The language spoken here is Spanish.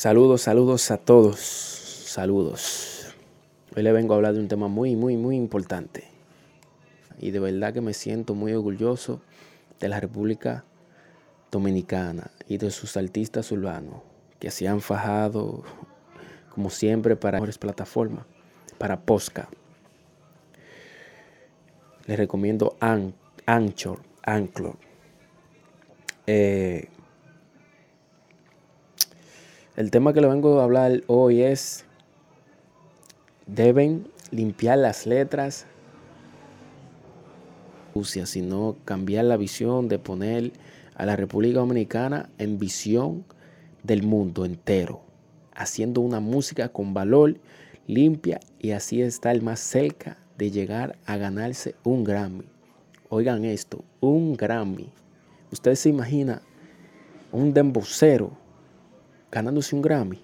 Saludos, saludos a todos. Saludos. Hoy le vengo a hablar de un tema muy, muy, muy importante. Y de verdad que me siento muy orgulloso de la República Dominicana y de sus artistas urbanos que se han fajado, como siempre, para mejores plataformas, para Posca. Les recomiendo Anchor, Anchor. Eh, el tema que le vengo a hablar hoy es, deben limpiar las letras sino cambiar la visión de poner a la República Dominicana en visión del mundo entero, haciendo una música con valor, limpia y así estar más cerca de llegar a ganarse un Grammy. Oigan esto, un Grammy. Usted se imagina un dembocero ganándose un Grammy.